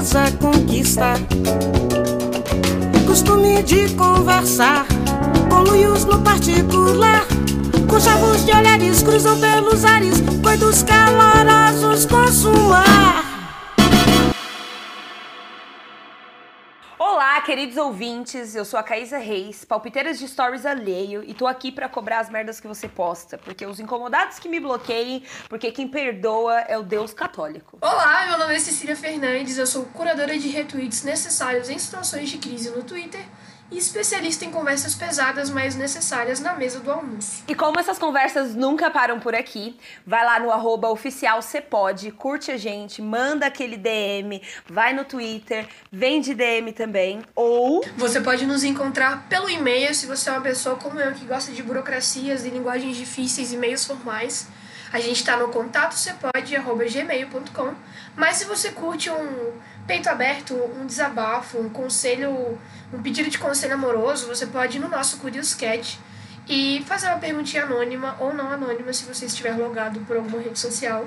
beleza conquista. Costume de conversar com no particular. Com chavos de olhares cruzam pelos ares, coitos calorosos consumar. Queridos ouvintes, eu sou a Caísa Reis, palpiteiras de stories alheio, e tô aqui pra cobrar as merdas que você posta, porque os incomodados que me bloqueiem, porque quem perdoa é o Deus católico. Olá, meu nome é Cecília Fernandes, eu sou curadora de retweets necessários em situações de crise no Twitter e especialista em conversas pesadas, mas necessárias na mesa do almoço. E como essas conversas nunca param por aqui, vai lá no arroba oficial Cepode, curte a gente, manda aquele DM, vai no Twitter, vem de DM também, ou... Você pode nos encontrar pelo e-mail, se você é uma pessoa como eu que gosta de burocracias e linguagens difíceis e meios formais. A gente está no contato cepode.gmail.com, mas se você curte um peito aberto, um desabafo, um conselho, um pedido de conselho amoroso, você pode ir no nosso Curious Cat e fazer uma perguntinha anônima ou não anônima se você estiver logado por alguma rede social.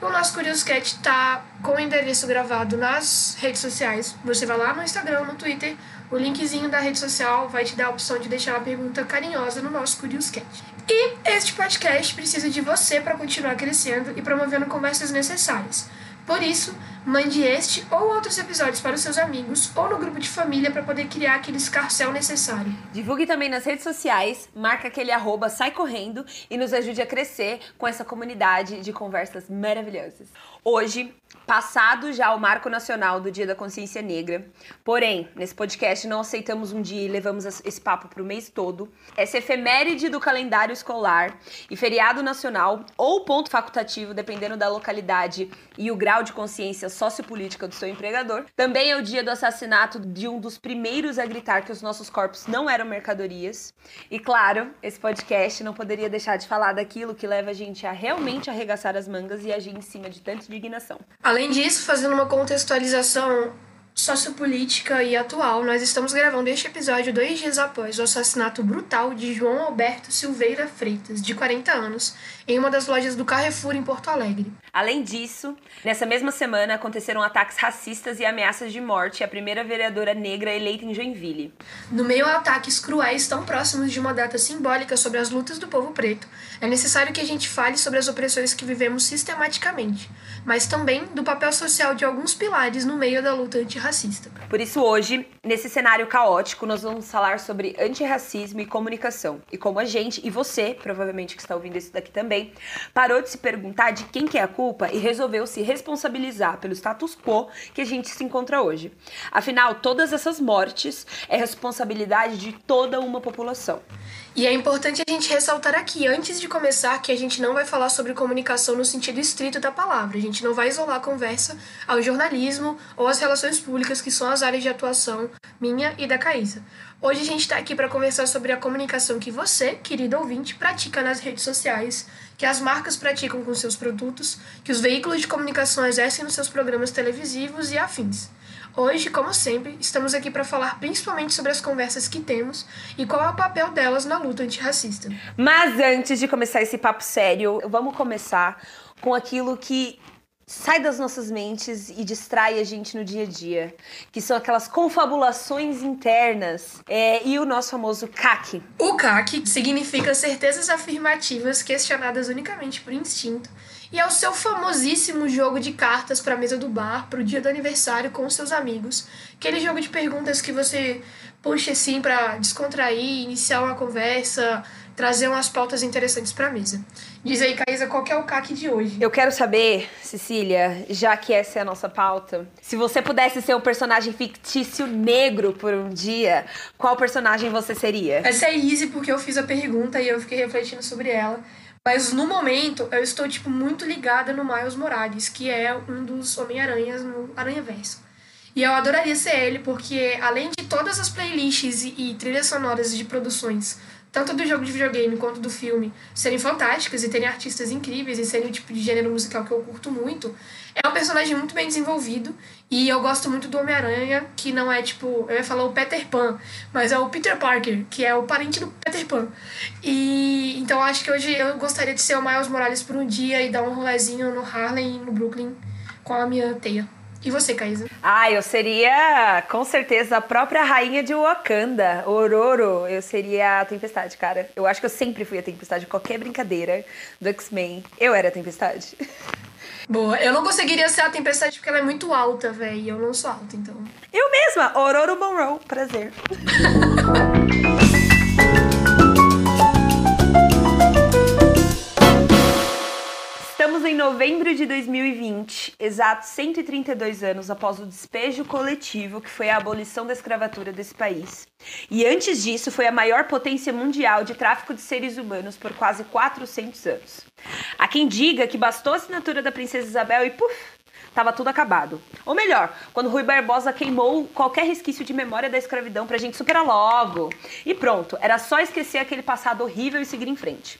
E o nosso Curious Cat está com o endereço gravado nas redes sociais. Você vai lá no Instagram, no Twitter, o linkzinho da rede social vai te dar a opção de deixar uma pergunta carinhosa no nosso Curious Cat. E este podcast precisa de você para continuar crescendo e promovendo conversas necessárias. Por isso, mande este ou outros episódios para os seus amigos ou no grupo de família para poder criar aquele escarcel necessário. Divulgue também nas redes sociais, marca aquele arroba, sai correndo e nos ajude a crescer com essa comunidade de conversas maravilhosas. Hoje, passado já o marco nacional do Dia da Consciência Negra, porém, nesse podcast não aceitamos um dia e levamos esse papo para o mês todo. Essa efeméride do calendário escolar e feriado nacional ou ponto facultativo, dependendo da localidade e o grau de consciência sociopolítica do seu empregador. Também é o dia do assassinato de um dos primeiros a gritar que os nossos corpos não eram mercadorias. E claro, esse podcast não poderia deixar de falar daquilo que leva a gente a realmente arregaçar as mangas e agir em cima de tanta indignação. Além disso, fazendo uma contextualização sociopolítica e atual, nós estamos gravando este episódio dois dias após o assassinato brutal de João Alberto Silveira Freitas, de 40 anos, em uma das lojas do Carrefour em Porto Alegre. Além disso, nessa mesma semana aconteceram ataques racistas e ameaças de morte à primeira vereadora negra eleita em Joinville. No meio a ataques cruéis tão próximos de uma data simbólica sobre as lutas do povo preto, é necessário que a gente fale sobre as opressões que vivemos sistematicamente, mas também do papel social de alguns pilares no meio da luta antirracista racista. Por isso, hoje, nesse cenário caótico, nós vamos falar sobre antirracismo e comunicação. E como a gente, e você, provavelmente que está ouvindo isso daqui também, parou de se perguntar de quem que é a culpa e resolveu se responsabilizar pelo status quo que a gente se encontra hoje. Afinal, todas essas mortes é responsabilidade de toda uma população. E é importante a gente ressaltar aqui, antes de começar, que a gente não vai falar sobre comunicação no sentido estrito da palavra. A gente não vai isolar a conversa ao jornalismo ou às relações públicas, que são as áreas de atuação minha e da Caísa. Hoje a gente está aqui para conversar sobre a comunicação que você, querido ouvinte, pratica nas redes sociais, que as marcas praticam com seus produtos, que os veículos de comunicação exercem nos seus programas televisivos e afins. Hoje, como sempre, estamos aqui para falar principalmente sobre as conversas que temos e qual é o papel delas na luta antirracista. Mas antes de começar esse papo sério, vamos começar com aquilo que sai das nossas mentes e distrai a gente no dia a dia, que são aquelas confabulações internas é, e o nosso famoso CAC. O CAC significa certezas afirmativas questionadas unicamente por instinto e é o seu famosíssimo jogo de cartas para a mesa do bar, para o dia do aniversário com os seus amigos. Aquele jogo de perguntas que você puxa assim para descontrair, iniciar uma conversa, trazer umas pautas interessantes para a mesa. Diz aí, Caísa, qual que é o CAC de hoje? Eu quero saber, Cecília, já que essa é a nossa pauta, se você pudesse ser um personagem fictício negro por um dia, qual personagem você seria? Essa é easy porque eu fiz a pergunta e eu fiquei refletindo sobre ela. Mas no momento eu estou tipo muito ligada no Miles Morales, que é um dos Homem-Aranhas no Aranha Verso. E eu adoraria ser ele, porque além de todas as playlists e, e trilhas sonoras de produções tanto do jogo de videogame quanto do filme, serem fantásticas e terem artistas incríveis e serem o tipo de gênero musical que eu curto muito, é um personagem muito bem desenvolvido e eu gosto muito do Homem-Aranha, que não é tipo, eu ia falar o Peter Pan, mas é o Peter Parker, que é o parente do Peter Pan. E então acho que hoje eu gostaria de ser o Miles Morales por um dia e dar um rolezinho no Harlem, no Brooklyn, com a minha teia. E você, Caísa? Ah, eu seria com certeza a própria rainha de Wakanda, Ororo. Eu seria a Tempestade, cara. Eu acho que eu sempre fui a Tempestade. Qualquer brincadeira do X-Men, eu era a Tempestade. Boa. Eu não conseguiria ser a Tempestade porque ela é muito alta, velho. E eu não sou alta, então. Eu mesma, Ororo Monroe. Prazer. em novembro de 2020, exatos 132 anos após o despejo coletivo que foi a abolição da escravatura desse país. E antes disso, foi a maior potência mundial de tráfico de seres humanos por quase 400 anos. Há quem diga que bastou a assinatura da princesa Isabel e puf, Tava tudo acabado. Ou melhor, quando Rui Barbosa queimou qualquer resquício de memória da escravidão pra gente superar logo. E pronto, era só esquecer aquele passado horrível e seguir em frente.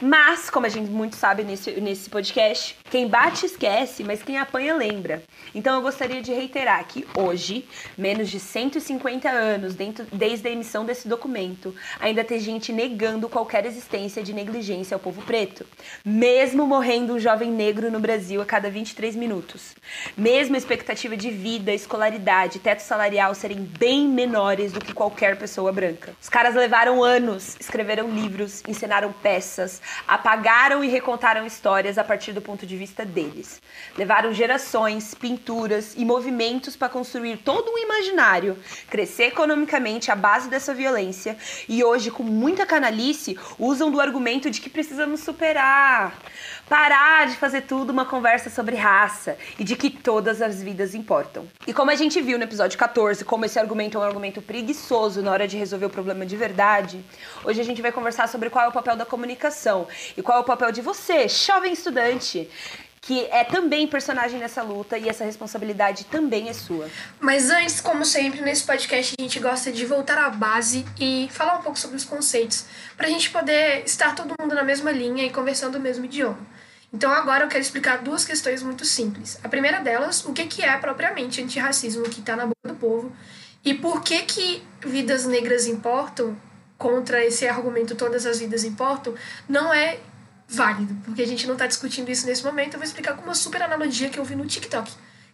Mas, como a gente muito sabe nesse, nesse podcast, quem bate esquece, mas quem apanha lembra. Então eu gostaria de reiterar que hoje, menos de 150 anos dentro, desde a emissão desse documento, ainda tem gente negando qualquer existência de negligência ao povo preto. Mesmo morrendo um jovem negro no Brasil a cada 23 minutos. Mesmo a expectativa de vida, escolaridade, teto salarial serem bem menores do que qualquer pessoa branca. Os caras levaram anos, escreveram livros, ensinaram peças, apagaram e recontaram histórias a partir do ponto de vista deles. Levaram gerações, pinturas e movimentos para construir todo um imaginário, crescer economicamente à base dessa violência e hoje, com muita canalice, usam do argumento de que precisamos superar, parar de fazer tudo uma conversa sobre raça e de que todas as vidas importam. E como a gente viu no episódio 14, como esse argumento é um argumento preguiçoso na hora de resolver o problema de verdade, hoje a gente vai conversar sobre qual é o papel da comunicação e qual é o papel de você, jovem estudante, que é também personagem nessa luta e essa responsabilidade também é sua. Mas antes, como sempre, nesse podcast a gente gosta de voltar à base e falar um pouco sobre os conceitos, para a gente poder estar todo mundo na mesma linha e conversando o mesmo idioma. Então agora eu quero explicar duas questões muito simples. A primeira delas, o que, que é propriamente antirracismo que está na boca do povo e por que, que vidas negras importam contra esse argumento todas as vidas importam, não é válido, porque a gente não está discutindo isso nesse momento. Eu vou explicar com uma super analogia que eu vi no TikTok,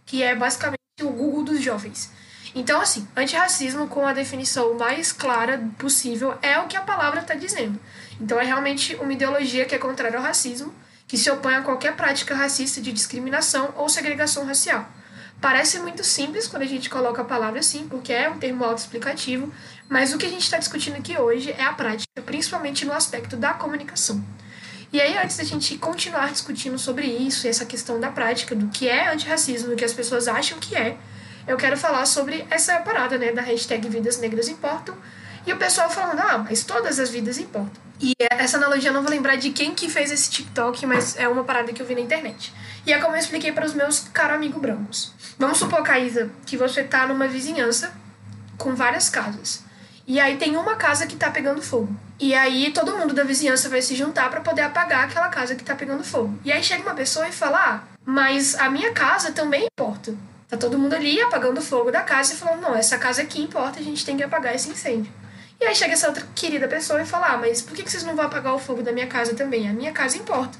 que é basicamente o Google dos jovens. Então, assim, antirracismo, com a definição mais clara possível, é o que a palavra está dizendo. Então, é realmente uma ideologia que é contrária ao racismo, que se opõe a qualquer prática racista de discriminação ou segregação racial. Parece muito simples quando a gente coloca a palavra assim, porque é um termo autoexplicativo, mas o que a gente está discutindo aqui hoje é a prática, principalmente no aspecto da comunicação. E aí, antes da gente continuar discutindo sobre isso, essa questão da prática, do que é antirracismo, do que as pessoas acham que é, eu quero falar sobre essa parada, né, da hashtag Vidas Negras Importam, e o pessoal falando, ah, mas todas as vidas importam. E essa analogia eu não vou lembrar de quem que fez esse TikTok, mas é uma parada que eu vi na internet. E é como eu expliquei para os meus caros amigos brancos. Vamos supor, Caísa, que você tá numa vizinhança com várias casas. E aí tem uma casa que tá pegando fogo. E aí todo mundo da vizinhança vai se juntar para poder apagar aquela casa que tá pegando fogo. E aí chega uma pessoa e fala: ah, mas a minha casa também importa. Tá todo mundo ali apagando o fogo da casa e falando: não, essa casa aqui importa, a gente tem que apagar esse incêndio. E aí chega essa outra querida pessoa e fala: ah, mas por que vocês não vão apagar o fogo da minha casa também? A minha casa importa.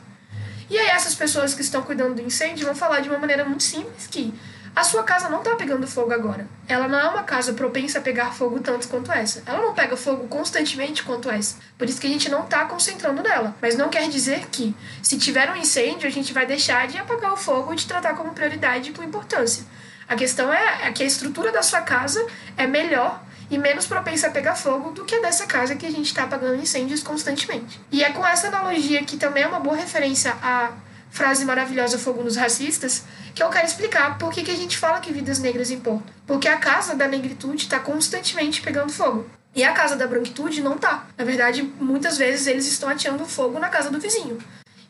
E aí essas pessoas que estão cuidando do incêndio vão falar de uma maneira muito simples que a sua casa não está pegando fogo agora. Ela não é uma casa propensa a pegar fogo tanto quanto essa. Ela não pega fogo constantemente quanto essa. Por isso que a gente não está concentrando nela. Mas não quer dizer que, se tiver um incêndio, a gente vai deixar de apagar o fogo e de tratar como prioridade e com importância. A questão é, é que a estrutura da sua casa é melhor e menos propensa a pegar fogo do que a dessa casa que a gente está apagando incêndios constantemente. E é com essa analogia, que também é uma boa referência à frase maravilhosa Fogo nos Racistas, que eu quero explicar por que, que a gente fala que vidas negras importam. Porque a casa da negritude está constantemente pegando fogo. E a casa da branquitude não tá. Na verdade, muitas vezes eles estão ateando fogo na casa do vizinho.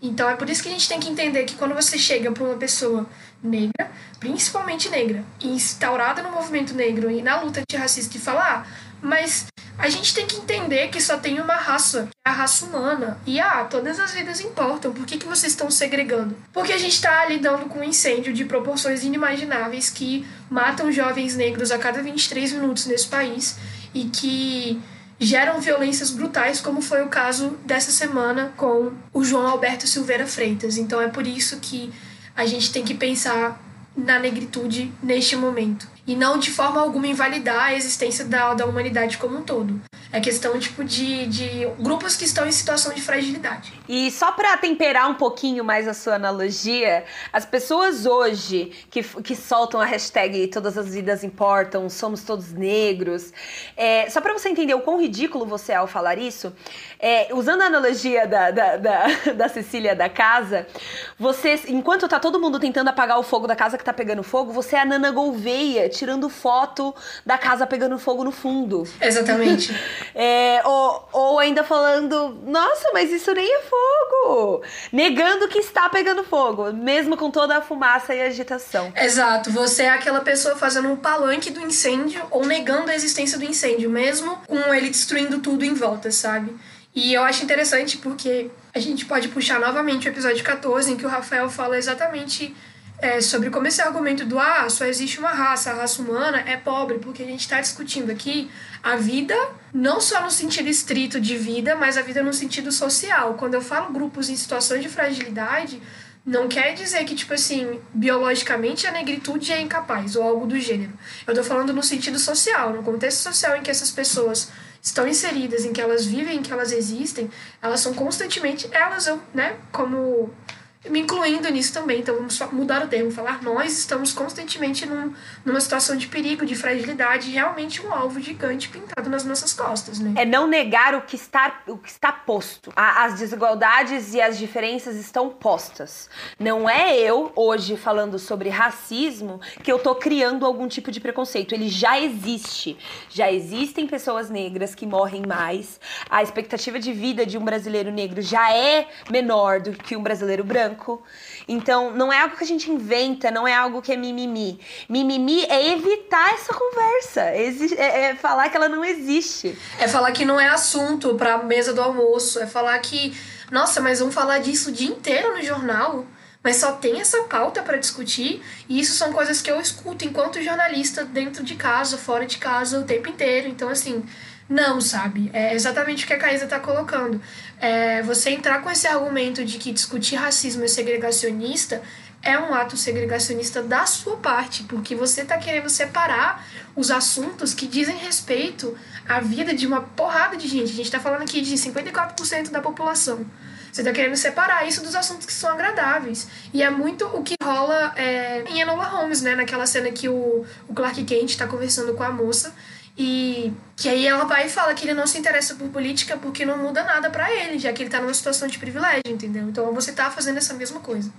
Então é por isso que a gente tem que entender que quando você chega para uma pessoa negra, principalmente negra, instaurada no movimento negro e na luta antirracista, e falar, ah, mas a gente tem que entender que só tem uma raça, é a raça humana. E ah, todas as vidas importam. Por que, que vocês estão segregando? Porque a gente está lidando com um incêndio de proporções inimagináveis que matam jovens negros a cada 23 minutos nesse país e que geram violências brutais, como foi o caso dessa semana com o João Alberto Silveira Freitas. Então é por isso que a gente tem que pensar na negritude neste momento. E não de forma alguma invalidar a existência da, da humanidade como um todo. É questão, tipo, de, de grupos que estão em situação de fragilidade. E só para temperar um pouquinho mais a sua analogia, as pessoas hoje que, que soltam a hashtag Todas as Vidas Importam, Somos Todos Negros, é, só para você entender o quão ridículo você é ao falar isso, é, usando a analogia da, da, da, da, Cecília da casa, você, enquanto tá todo mundo tentando apagar o fogo da casa que tá pegando fogo, você é a Nana Gouveia tirando foto da casa pegando fogo no fundo. Exatamente. É, ou, ou ainda falando, nossa, mas isso nem é fogo. Negando que está pegando fogo, mesmo com toda a fumaça e agitação. Exato, você é aquela pessoa fazendo um palanque do incêndio ou negando a existência do incêndio, mesmo com ele destruindo tudo em volta, sabe? E eu acho interessante porque a gente pode puxar novamente o episódio 14, em que o Rafael fala exatamente é, sobre como esse argumento do ah, só existe uma raça, a raça humana é pobre, porque a gente está discutindo aqui a vida, não só no sentido estrito de vida, mas a vida no sentido social. Quando eu falo grupos em situações de fragilidade, não quer dizer que, tipo assim, biologicamente a negritude é incapaz ou algo do gênero. Eu tô falando no sentido social, no contexto social em que essas pessoas estão inseridas, em que elas vivem, em que elas existem, elas são constantemente, elas, né, como me incluindo nisso também. Então vamos mudar o termo, falar nós estamos constantemente num, numa situação de perigo, de fragilidade, realmente um alvo gigante pintado nas nossas costas, né? É não negar o que está, o que está posto. as desigualdades e as diferenças estão postas. Não é eu, hoje, falando sobre racismo, que eu tô criando algum tipo de preconceito. Ele já existe. Já existem pessoas negras que morrem mais. A expectativa de vida de um brasileiro negro já é menor do que um brasileiro branco branco. Então, não é algo que a gente inventa, não é algo que é mimimi. Mimimi é evitar essa conversa, é, é falar que ela não existe. É falar que não é assunto para a mesa do almoço, é falar que, nossa, mas vamos falar disso o dia inteiro no jornal mas só tem essa pauta para discutir, e isso são coisas que eu escuto enquanto jornalista dentro de casa, fora de casa, o tempo inteiro. Então, assim, não, sabe? É exatamente o que a Caísa está colocando. É, você entrar com esse argumento de que discutir racismo é segregacionista é um ato segregacionista da sua parte, porque você está querendo separar os assuntos que dizem respeito à vida de uma porrada de gente. A gente está falando aqui de 54% da população. Você está querendo separar isso dos assuntos que são agradáveis. E é muito o que rola é, em Enola Holmes, né? Naquela cena que o, o Clark Kent está conversando com a moça e que aí ela vai e fala que ele não se interessa por política porque não muda nada para ele, já que ele tá numa situação de privilégio, entendeu? Então você tá fazendo essa mesma coisa.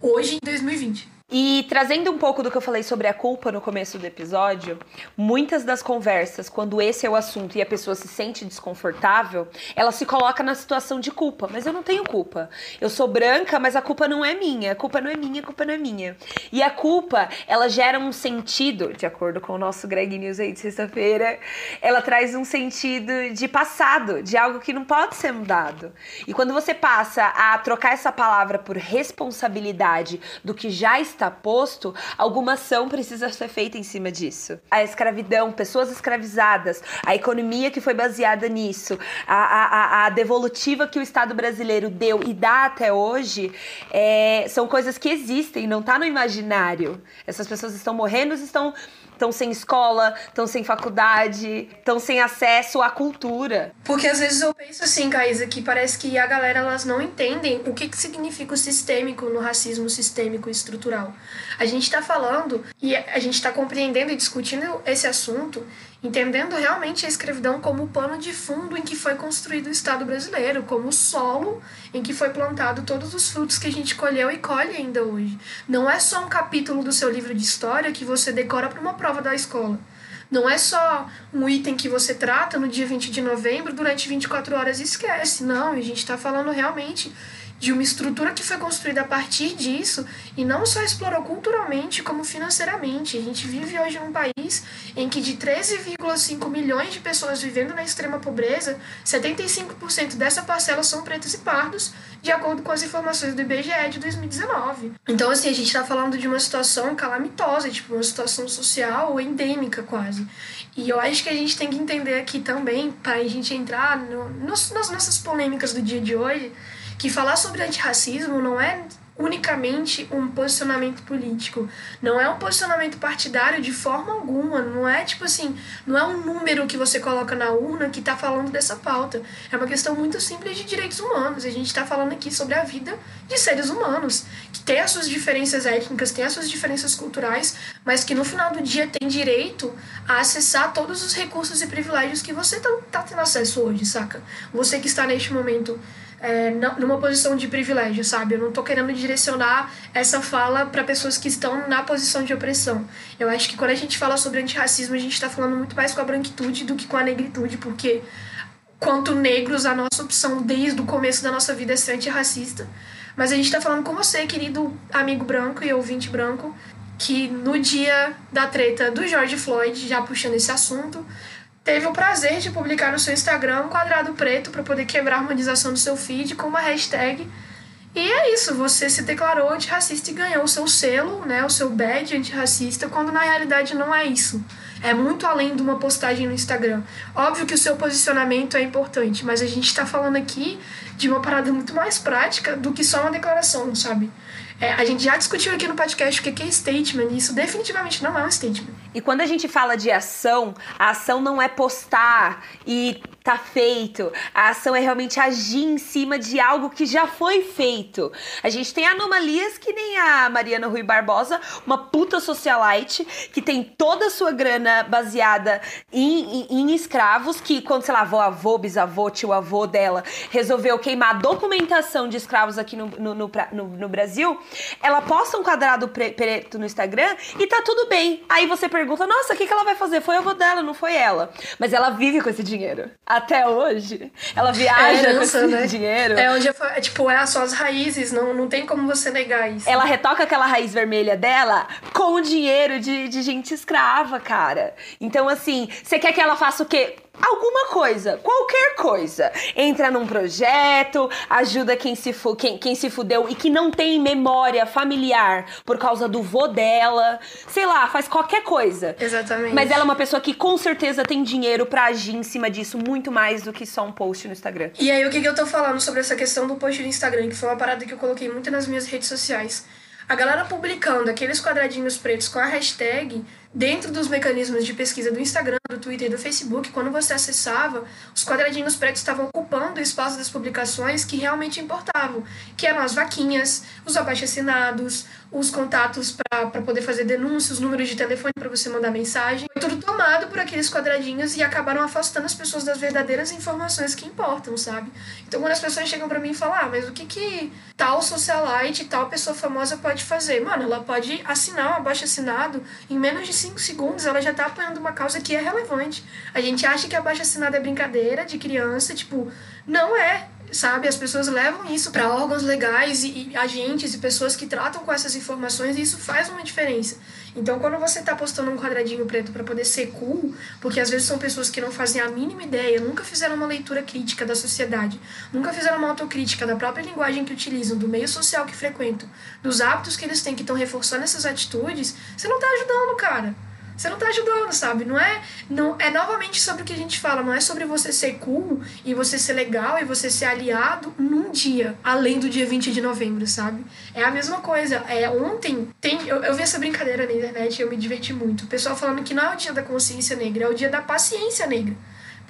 Hoje, em 2020. E trazendo um pouco do que eu falei sobre a culpa no começo do episódio, muitas das conversas, quando esse é o assunto e a pessoa se sente desconfortável, ela se coloca na situação de culpa. Mas eu não tenho culpa. Eu sou branca, mas a culpa não é minha. A culpa não é minha, a culpa não é minha. E a culpa, ela gera um sentido, de acordo com o nosso Greg News aí de sexta-feira, ela traz um sentido de passado, de algo que não pode ser mudado. E quando você passa a trocar essa palavra por responsabilidade do que já está está posto, alguma ação precisa ser feita em cima disso. A escravidão, pessoas escravizadas, a economia que foi baseada nisso, a, a, a devolutiva que o Estado brasileiro deu e dá até hoje, é, são coisas que existem, não está no imaginário. Essas pessoas estão morrendo, estão estão sem escola, estão sem faculdade, estão sem acesso à cultura. Porque às vezes eu penso assim, Caísa, que parece que a galera elas não entendem o que, que significa o sistêmico no racismo sistêmico e estrutural. A gente está falando e a gente está compreendendo e discutindo esse assunto entendendo realmente a escravidão como o pano de fundo em que foi construído o Estado brasileiro, como o solo em que foi plantado todos os frutos que a gente colheu e colhe ainda hoje. Não é só um capítulo do seu livro de história que você decora para uma prova da escola. Não é só um item que você trata no dia 20 de novembro durante 24 horas e esquece. Não, a gente está falando realmente de uma estrutura que foi construída a partir disso e não só explorou culturalmente, como financeiramente. A gente vive hoje num país em que de 13,5 milhões de pessoas vivendo na extrema pobreza, 75% dessa parcela são pretos e pardos, de acordo com as informações do IBGE de 2019. Então, assim, a gente está falando de uma situação calamitosa, tipo, uma situação social endêmica quase. E eu acho que a gente tem que entender aqui também, para a gente entrar no, nas nossas polêmicas do dia de hoje, que falar sobre antirracismo não é unicamente um posicionamento político. Não é um posicionamento partidário de forma alguma. Não é tipo assim, não é um número que você coloca na urna que está falando dessa pauta. É uma questão muito simples de direitos humanos. A gente está falando aqui sobre a vida de seres humanos, que tem as suas diferenças étnicas, tem as suas diferenças culturais, mas que no final do dia tem direito a acessar todos os recursos e privilégios que você está tá tendo acesso hoje, saca? Você que está neste momento é, numa posição de privilégio, sabe? Eu não tô querendo direcionar essa fala para pessoas que estão na posição de opressão. Eu acho que quando a gente fala sobre antirracismo, a gente está falando muito mais com a branquitude do que com a negritude, porque quanto negros, a nossa opção desde o começo da nossa vida é ser antirracista. Mas a gente está falando com você, querido amigo branco e ouvinte branco, que no dia da treta do George Floyd, já puxando esse assunto, teve o prazer de publicar no seu Instagram um quadrado preto para poder quebrar a harmonização do seu feed com uma hashtag. E é isso, você se declarou antirracista e ganhou o seu selo, né, o seu badge antirracista, quando na realidade não é isso. É muito além de uma postagem no Instagram. Óbvio que o seu posicionamento é importante, mas a gente está falando aqui de uma parada muito mais prática do que só uma declaração, sabe? É, a gente já discutiu aqui no podcast o que é statement, e isso definitivamente não é um statement. E quando a gente fala de ação, a ação não é postar e tá feito. A ação é realmente agir em cima de algo que já foi feito. A gente tem anomalias que nem a Mariana Rui Barbosa, uma puta socialite, que tem toda a sua grana baseada em, em, em escravos, que quando, sei lá, avô, avô, bisavô, tio avô dela, resolveu queimar a documentação de escravos aqui no, no, no, no, no Brasil, ela posta um quadrado preto no Instagram e tá tudo bem. Aí você pergunta, nossa, o que, que ela vai fazer? Foi o avô dela, não foi ela. Mas ela vive com esse dinheiro até hoje. Ela viaja é herança, com esse né? dinheiro. É onde é, tipo, é as suas raízes, não, não tem como você negar isso. Ela retoca aquela raiz vermelha dela com o dinheiro de, de gente escrava, cara. Então, assim, você quer que ela faça o quê? Alguma coisa, qualquer coisa. Entra num projeto, ajuda quem se, fu quem, quem se fudeu e que não tem memória familiar por causa do vô dela. Sei lá, faz qualquer coisa. Exatamente. Mas ela é uma pessoa que com certeza tem dinheiro para agir em cima disso muito mais do que só um post no Instagram. E aí, o que, que eu tô falando sobre essa questão do post no Instagram, que foi uma parada que eu coloquei muito nas minhas redes sociais. A galera publicando aqueles quadradinhos pretos com a hashtag dentro dos mecanismos de pesquisa do Instagram, do Twitter e do Facebook, quando você acessava, os quadradinhos pretos estavam ocupando o espaço das publicações que realmente importavam, que eram as vaquinhas, os abaixo-assinados, os contatos para poder fazer denúncias, os números de telefone para você mandar mensagem. Foi tudo tomado por aqueles quadradinhos e acabaram afastando as pessoas das verdadeiras informações que importam, sabe? Então, quando as pessoas chegam para mim e falam, ah, mas o que que tal socialite, tal pessoa famosa pode fazer? Mano, ela pode assinar um abaixo-assinado em menos de 5 segundos ela já tá apoiando uma causa que é relevante. A gente acha que a baixa assinada é brincadeira de criança, tipo, não é, sabe? As pessoas levam isso para órgãos legais e, e, agentes e pessoas que tratam com essas informações e isso faz uma diferença. Então, quando você tá postando um quadradinho preto para poder ser cool, porque às vezes são pessoas que não fazem a mínima ideia, nunca fizeram uma leitura crítica da sociedade, nunca fizeram uma autocrítica da própria linguagem que utilizam, do meio social que frequentam, dos hábitos que eles têm que estão reforçando essas atitudes, você não tá ajudando, cara você não tá ajudando, sabe? Não é, não é novamente sobre o que a gente fala, não é sobre você ser cool e você ser legal e você ser aliado num dia, além do dia 20 de novembro, sabe? É a mesma coisa. É, ontem tem, eu, eu vi essa brincadeira na internet e eu me diverti muito. O pessoal falando que não é o dia da consciência negra, é o dia da paciência negra.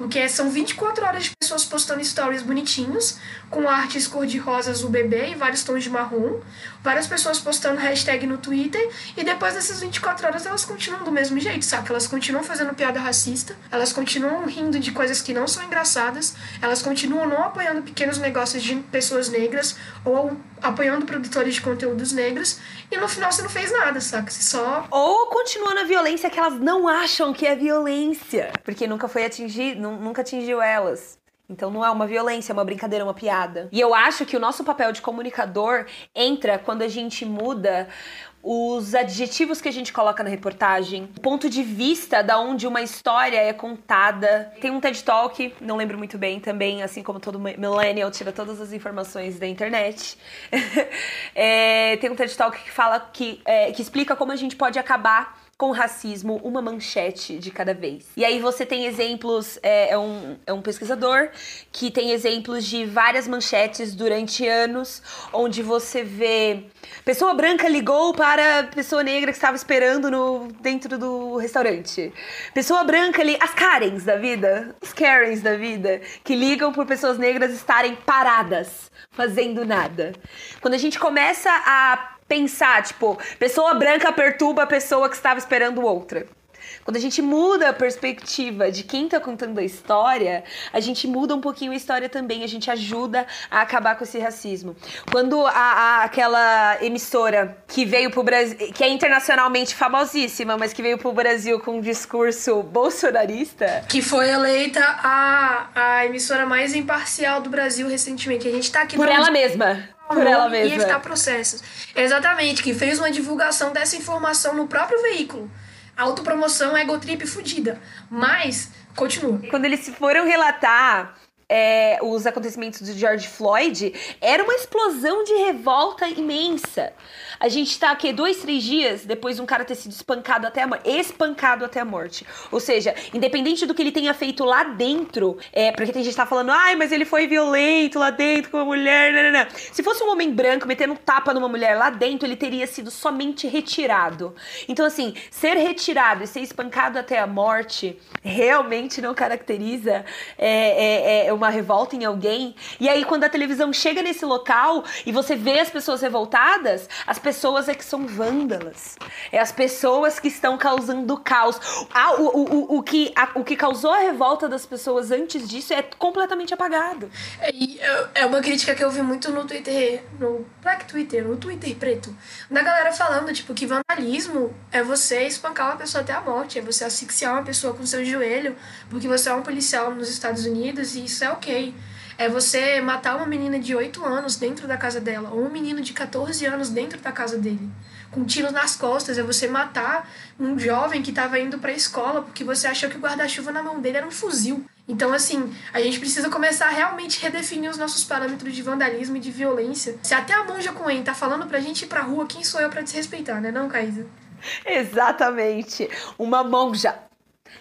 Porque são 24 horas de pessoas postando stories bonitinhos, com artes cor-de-rosa azul bebê e vários tons de marrom. Várias pessoas postando hashtag no Twitter. E depois dessas 24 horas elas continuam do mesmo jeito, sabe? Elas continuam fazendo piada racista, elas continuam rindo de coisas que não são engraçadas, elas continuam não apoiando pequenos negócios de pessoas negras ou apoiando produtores de conteúdos negros. E no final você não fez nada, saca? Você só. Ou continua na violência que elas não acham que é violência. Porque nunca foi atingido nunca atingiu elas. Então não é uma violência, é uma brincadeira, é uma piada. E eu acho que o nosso papel de comunicador entra quando a gente muda os adjetivos que a gente coloca na reportagem, o ponto de vista da onde uma história é contada. Tem um TED Talk, não lembro muito bem também, assim como todo millennial tira todas as informações da internet. é, tem um TED Talk que fala que, é, que explica como a gente pode acabar com racismo, uma manchete de cada vez. E aí você tem exemplos, é, é, um, é um pesquisador que tem exemplos de várias manchetes durante anos, onde você vê pessoa branca ligou para pessoa negra que estava esperando no, dentro do restaurante. Pessoa branca ali, as Karens da vida, os Karens da vida, que ligam por pessoas negras estarem paradas, fazendo nada. Quando a gente começa a pensar, tipo, pessoa branca perturba a pessoa que estava esperando outra. Quando a gente muda a perspectiva de quem tá contando a história, a gente muda um pouquinho a história também, a gente ajuda a acabar com esse racismo. Quando a, a aquela emissora que veio pro Brasil, que é internacionalmente famosíssima, mas que veio pro Brasil com um discurso bolsonarista. Que foi eleita a, a emissora mais imparcial do Brasil recentemente. A gente tá aqui Por ela mesma. Por ela mesma. E evitar processos. Exatamente, que fez uma divulgação dessa informação no próprio veículo autopromoção, egotrip fudida. Mas, continua. Quando eles foram relatar é, os acontecimentos do George Floyd, era uma explosão de revolta imensa. A gente tá aqui dois, três dias depois de um cara ter sido espancado até a morte, espancado até a morte. Ou seja, independente do que ele tenha feito lá dentro, é, porque tem gente que tá falando, ai, mas ele foi violento lá dentro com uma mulher, não, não, não. Se fosse um homem branco metendo um tapa numa mulher lá dentro, ele teria sido somente retirado. Então, assim, ser retirado e ser espancado até a morte realmente não caracteriza é, é, é uma revolta em alguém. E aí, quando a televisão chega nesse local e você vê as pessoas revoltadas, as pessoas é que são vândalas. É as pessoas que estão causando caos. Ah, o, o, o, que, a, o que causou a revolta das pessoas antes disso é completamente apagado. É, é uma crítica que eu vi muito no Twitter, no Black Twitter, no Twitter preto, da galera falando, tipo, que vandalismo é você espancar uma pessoa até a morte, é você asfixiar uma pessoa com seu joelho, porque você é um policial nos Estados Unidos e isso é ok. É você matar uma menina de 8 anos dentro da casa dela, ou um menino de 14 anos dentro da casa dele, com tiros nas costas. É você matar um jovem que estava indo para a escola porque você achou que o guarda-chuva na mão dele era um fuzil. Então, assim, a gente precisa começar a realmente redefinir os nossos parâmetros de vandalismo e de violência. Se até a Monja Coen tá falando pra gente ir pra rua, quem sou eu para desrespeitar, né, não, Caísa? Exatamente. Uma monja.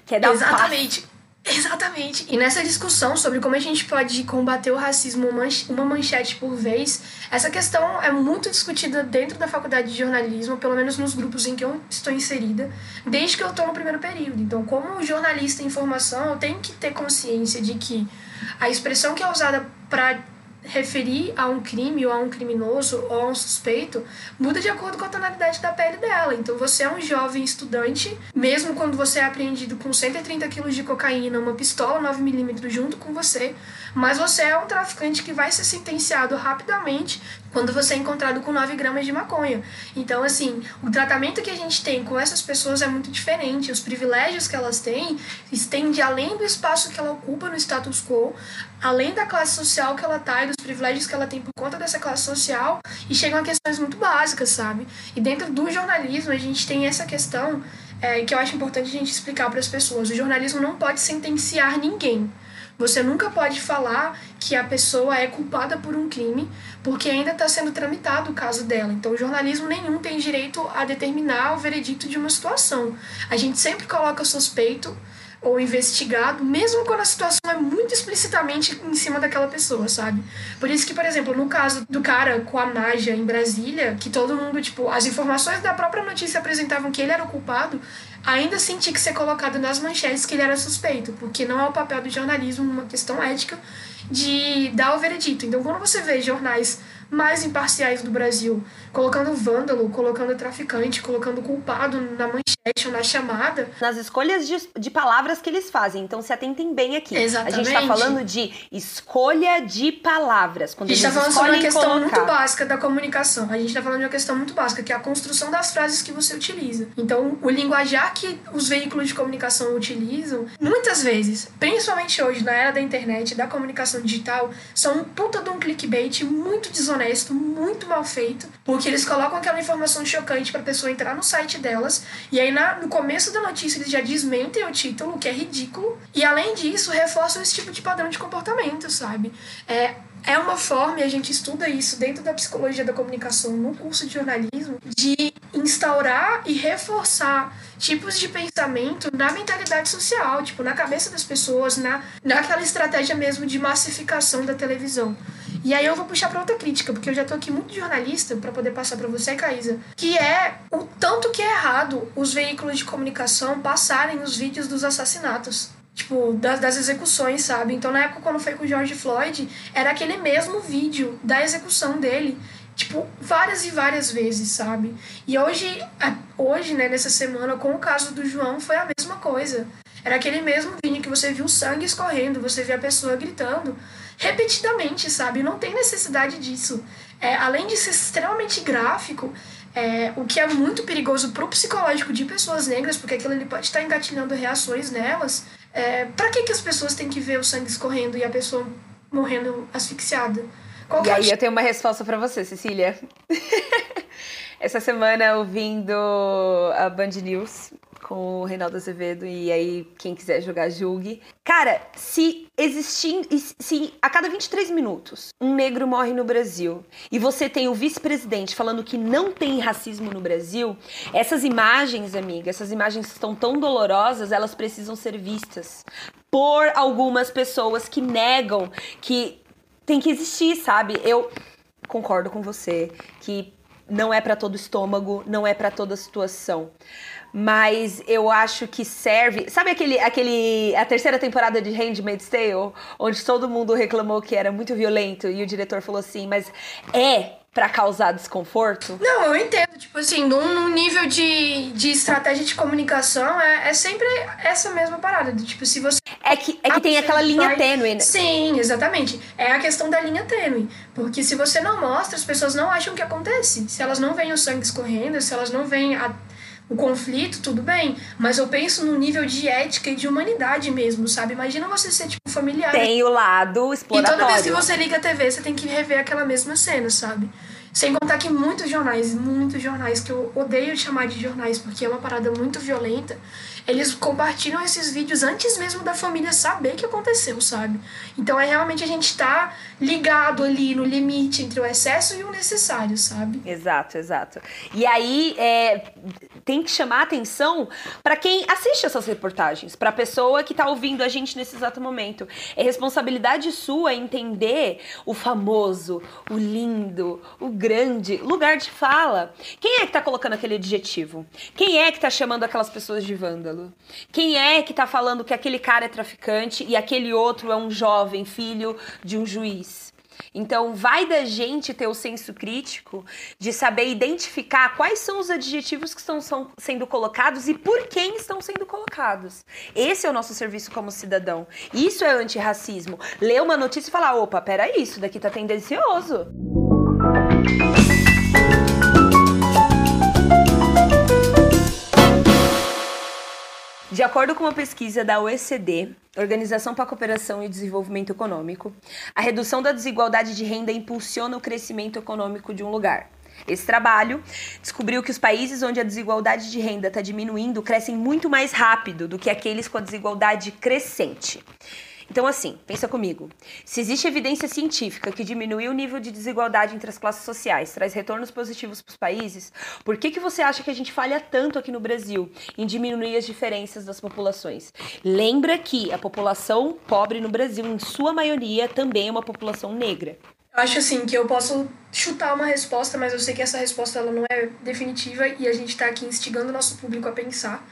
Que é dar Exatamente. Um Exatamente. E nessa discussão sobre como a gente pode combater o racismo uma manchete por vez, essa questão é muito discutida dentro da faculdade de jornalismo, pelo menos nos grupos em que eu estou inserida, desde que eu estou no primeiro período. Então, como jornalista em informação, eu tenho que ter consciência de que a expressão que é usada para referir a um crime ou a um criminoso ou a um suspeito muda de acordo com a tonalidade da pele dela. Então você é um jovem estudante, mesmo quando você é apreendido com 130 quilos de cocaína, uma pistola 9mm junto com você, mas você é um traficante que vai ser sentenciado rapidamente quando você é encontrado com 9 gramas de maconha. Então, assim, o tratamento que a gente tem com essas pessoas é muito diferente. Os privilégios que elas têm estende além do espaço que ela ocupa no status quo, além da classe social que ela tá e dos privilégios que ela tem por conta dessa classe social, e chegam a questões muito básicas, sabe? E dentro do jornalismo, a gente tem essa questão é, que eu acho importante a gente explicar para as pessoas. O jornalismo não pode sentenciar ninguém. Você nunca pode falar que a pessoa é culpada por um crime, porque ainda está sendo tramitado o caso dela. Então, o jornalismo nenhum tem direito a determinar o veredito de uma situação. A gente sempre coloca suspeito ou investigado, mesmo quando a situação é muito explicitamente em cima daquela pessoa, sabe? Por isso que, por exemplo, no caso do cara com a Naja em Brasília, que todo mundo, tipo, as informações da própria notícia apresentavam que ele era o culpado, ainda assim que ser colocado nas manchetes que ele era suspeito, porque não é o papel do jornalismo, uma questão ética, de dar o veredito. Então, quando você vê jornais mais imparciais do Brasil, colocando vândalo, colocando traficante, colocando culpado na manchete ou na chamada. Nas escolhas de, de palavras que eles fazem, então se atentem bem aqui. Exatamente. A gente tá falando de escolha de palavras. Quando a gente tá falando sobre uma questão colocar... muito básica da comunicação. A gente tá falando de uma questão muito básica, que é a construção das frases que você utiliza. Então, o linguajar que os veículos de comunicação utilizam, muitas vezes, principalmente hoje, na era da internet, da comunicação digital, são um puta de um clickbait muito desonesto desonesto, muito mal feito, porque eles colocam aquela informação chocante para a pessoa entrar no site delas e aí aí na, no começo da notícia eles já desmentem o título, que é ridículo. E além disso, reforçam esse tipo de padrão de comportamento, sabe? É, é uma forma, e a gente estuda isso dentro da psicologia da comunicação no curso de jornalismo, de instaurar e reforçar tipos de pensamento na mentalidade social, tipo, na cabeça das pessoas, na, naquela estratégia mesmo de massificação da televisão. E aí eu vou puxar para outra crítica, porque eu já tô aqui muito jornalista para poder passar para você, Caísa, que é o tanto que é errado os veículos de comunicação passarem os vídeos dos assassinatos tipo, das, das execuções, sabe? Então, na época, quando foi com o George Floyd, era aquele mesmo vídeo da execução dele, tipo, várias e várias vezes, sabe? E hoje, hoje, né, nessa semana, com o caso do João, foi a mesma coisa. Era aquele mesmo vídeo que você viu sangue escorrendo, você vê a pessoa gritando repetidamente, sabe? Não tem necessidade disso. É, além de ser extremamente gráfico, é, o que é muito perigoso pro psicológico de pessoas negras, porque aquilo ele pode estar engatilhando reações nelas, é, para que, que as pessoas têm que ver o sangue escorrendo e a pessoa morrendo asfixiada? Qual e é aí eu tenho uma resposta para você, Cecília. Essa semana ouvindo a Band News com o Reinaldo Azevedo e aí quem quiser jogar julgue. Cara, se existir, se a cada 23 minutos um negro morre no Brasil e você tem o vice-presidente falando que não tem racismo no Brasil, essas imagens, amiga, essas imagens estão tão dolorosas, elas precisam ser vistas por algumas pessoas que negam que tem que existir, sabe? Eu concordo com você que não é para todo estômago, não é para toda situação mas eu acho que serve. Sabe aquele, aquele a terceira temporada de Handmaid's Tale, onde todo mundo reclamou que era muito violento e o diretor falou assim, mas é para causar desconforto? Não, eu entendo. Tipo assim, num, num, nível de, de estratégia de comunicação, é, é sempre essa mesma parada. tipo, se você. É que, é que tem aquela linha tênue, né? Sim, exatamente. É a questão da linha tênue. Porque se você não mostra, as pessoas não acham que acontece. Se elas não veem o sangue escorrendo, se elas não veem a o conflito, tudo bem, mas eu penso no nível de ética e de humanidade mesmo, sabe? Imagina você ser, tipo, familiar. Tem o lado exploratório. E toda vez que você liga a TV, você tem que rever aquela mesma cena, sabe? Sem contar que muitos jornais, muitos jornais, que eu odeio chamar de jornais porque é uma parada muito violenta, eles compartilham esses vídeos antes mesmo da família saber que aconteceu, sabe? Então é realmente a gente tá ligado ali no limite entre o excesso e o necessário, sabe? Exato, exato. E aí é, tem que chamar atenção para quem assiste essas reportagens, para a pessoa que tá ouvindo a gente nesse exato momento. É responsabilidade sua entender o famoso, o lindo, o grande lugar de fala. Quem é que tá colocando aquele adjetivo? Quem é que tá chamando aquelas pessoas de vândalo? Quem é que tá falando que aquele cara é traficante e aquele outro é um jovem filho de um juiz? Então, vai da gente ter o senso crítico de saber identificar quais são os adjetivos que estão são, sendo colocados e por quem estão sendo colocados. Esse é o nosso serviço como cidadão. Isso é antirracismo. Ler uma notícia e falar: opa, peraí, isso daqui tá tendencioso. De acordo com uma pesquisa da OECD, Organização para a Cooperação e Desenvolvimento Econômico, a redução da desigualdade de renda impulsiona o crescimento econômico de um lugar. Esse trabalho descobriu que os países onde a desigualdade de renda está diminuindo crescem muito mais rápido do que aqueles com a desigualdade crescente. Então, assim, pensa comigo. Se existe evidência científica que diminuir o nível de desigualdade entre as classes sociais traz retornos positivos para os países, por que, que você acha que a gente falha tanto aqui no Brasil em diminuir as diferenças das populações? Lembra que a população pobre no Brasil, em sua maioria, também é uma população negra. Eu acho assim que eu posso chutar uma resposta, mas eu sei que essa resposta ela não é definitiva e a gente está aqui instigando o nosso público a pensar.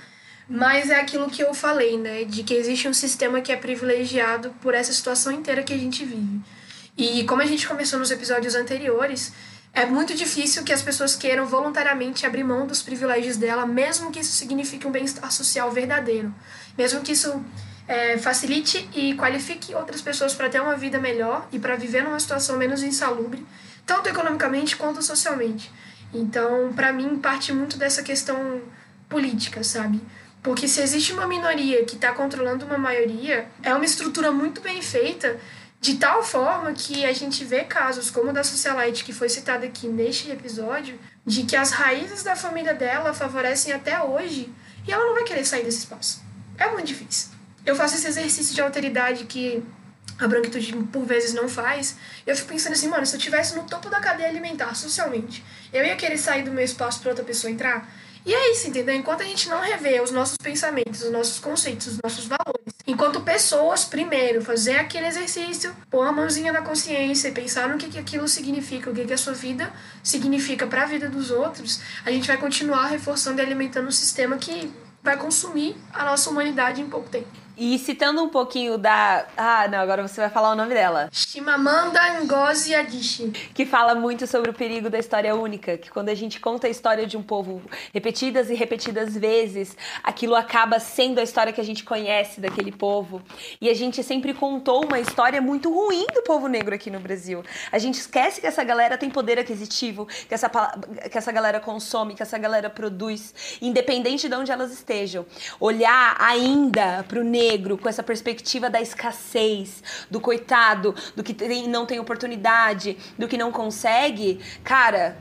Mas é aquilo que eu falei, né? De que existe um sistema que é privilegiado por essa situação inteira que a gente vive. E como a gente começou nos episódios anteriores, é muito difícil que as pessoas queiram voluntariamente abrir mão dos privilégios dela, mesmo que isso signifique um bem-estar social verdadeiro. Mesmo que isso é, facilite e qualifique outras pessoas para ter uma vida melhor e para viver numa situação menos insalubre, tanto economicamente quanto socialmente. Então, para mim, parte muito dessa questão política, sabe? Porque se existe uma minoria que está controlando uma maioria, é uma estrutura muito bem feita, de tal forma que a gente vê casos como o da Socialite, que foi citada aqui neste episódio, de que as raízes da família dela favorecem até hoje E ela não vai querer sair desse espaço. É muito difícil. Eu faço esse exercício de alteridade que a branquitude por vezes não faz. Eu fico pensando assim, mano, se eu estivesse no topo da cadeia alimentar socialmente, eu ia querer sair do meu espaço para outra pessoa entrar? E é isso, entendeu? Enquanto a gente não revê os nossos pensamentos, os nossos conceitos, os nossos valores, enquanto pessoas, primeiro, fazer aquele exercício, pôr a mãozinha na consciência e pensar no que, que aquilo significa, o que, que a sua vida significa para a vida dos outros, a gente vai continuar reforçando e alimentando um sistema que vai consumir a nossa humanidade em pouco tempo. E citando um pouquinho da. Ah, não, agora você vai falar o nome dela. Shimamanda Ngozi Adichie. Que fala muito sobre o perigo da história única. Que quando a gente conta a história de um povo repetidas e repetidas vezes, aquilo acaba sendo a história que a gente conhece daquele povo. E a gente sempre contou uma história muito ruim do povo negro aqui no Brasil. A gente esquece que essa galera tem poder aquisitivo, que essa, que essa galera consome, que essa galera produz, independente de onde elas estejam. Olhar ainda pro negro negro com essa perspectiva da escassez, do coitado, do que tem, não tem oportunidade, do que não consegue, cara,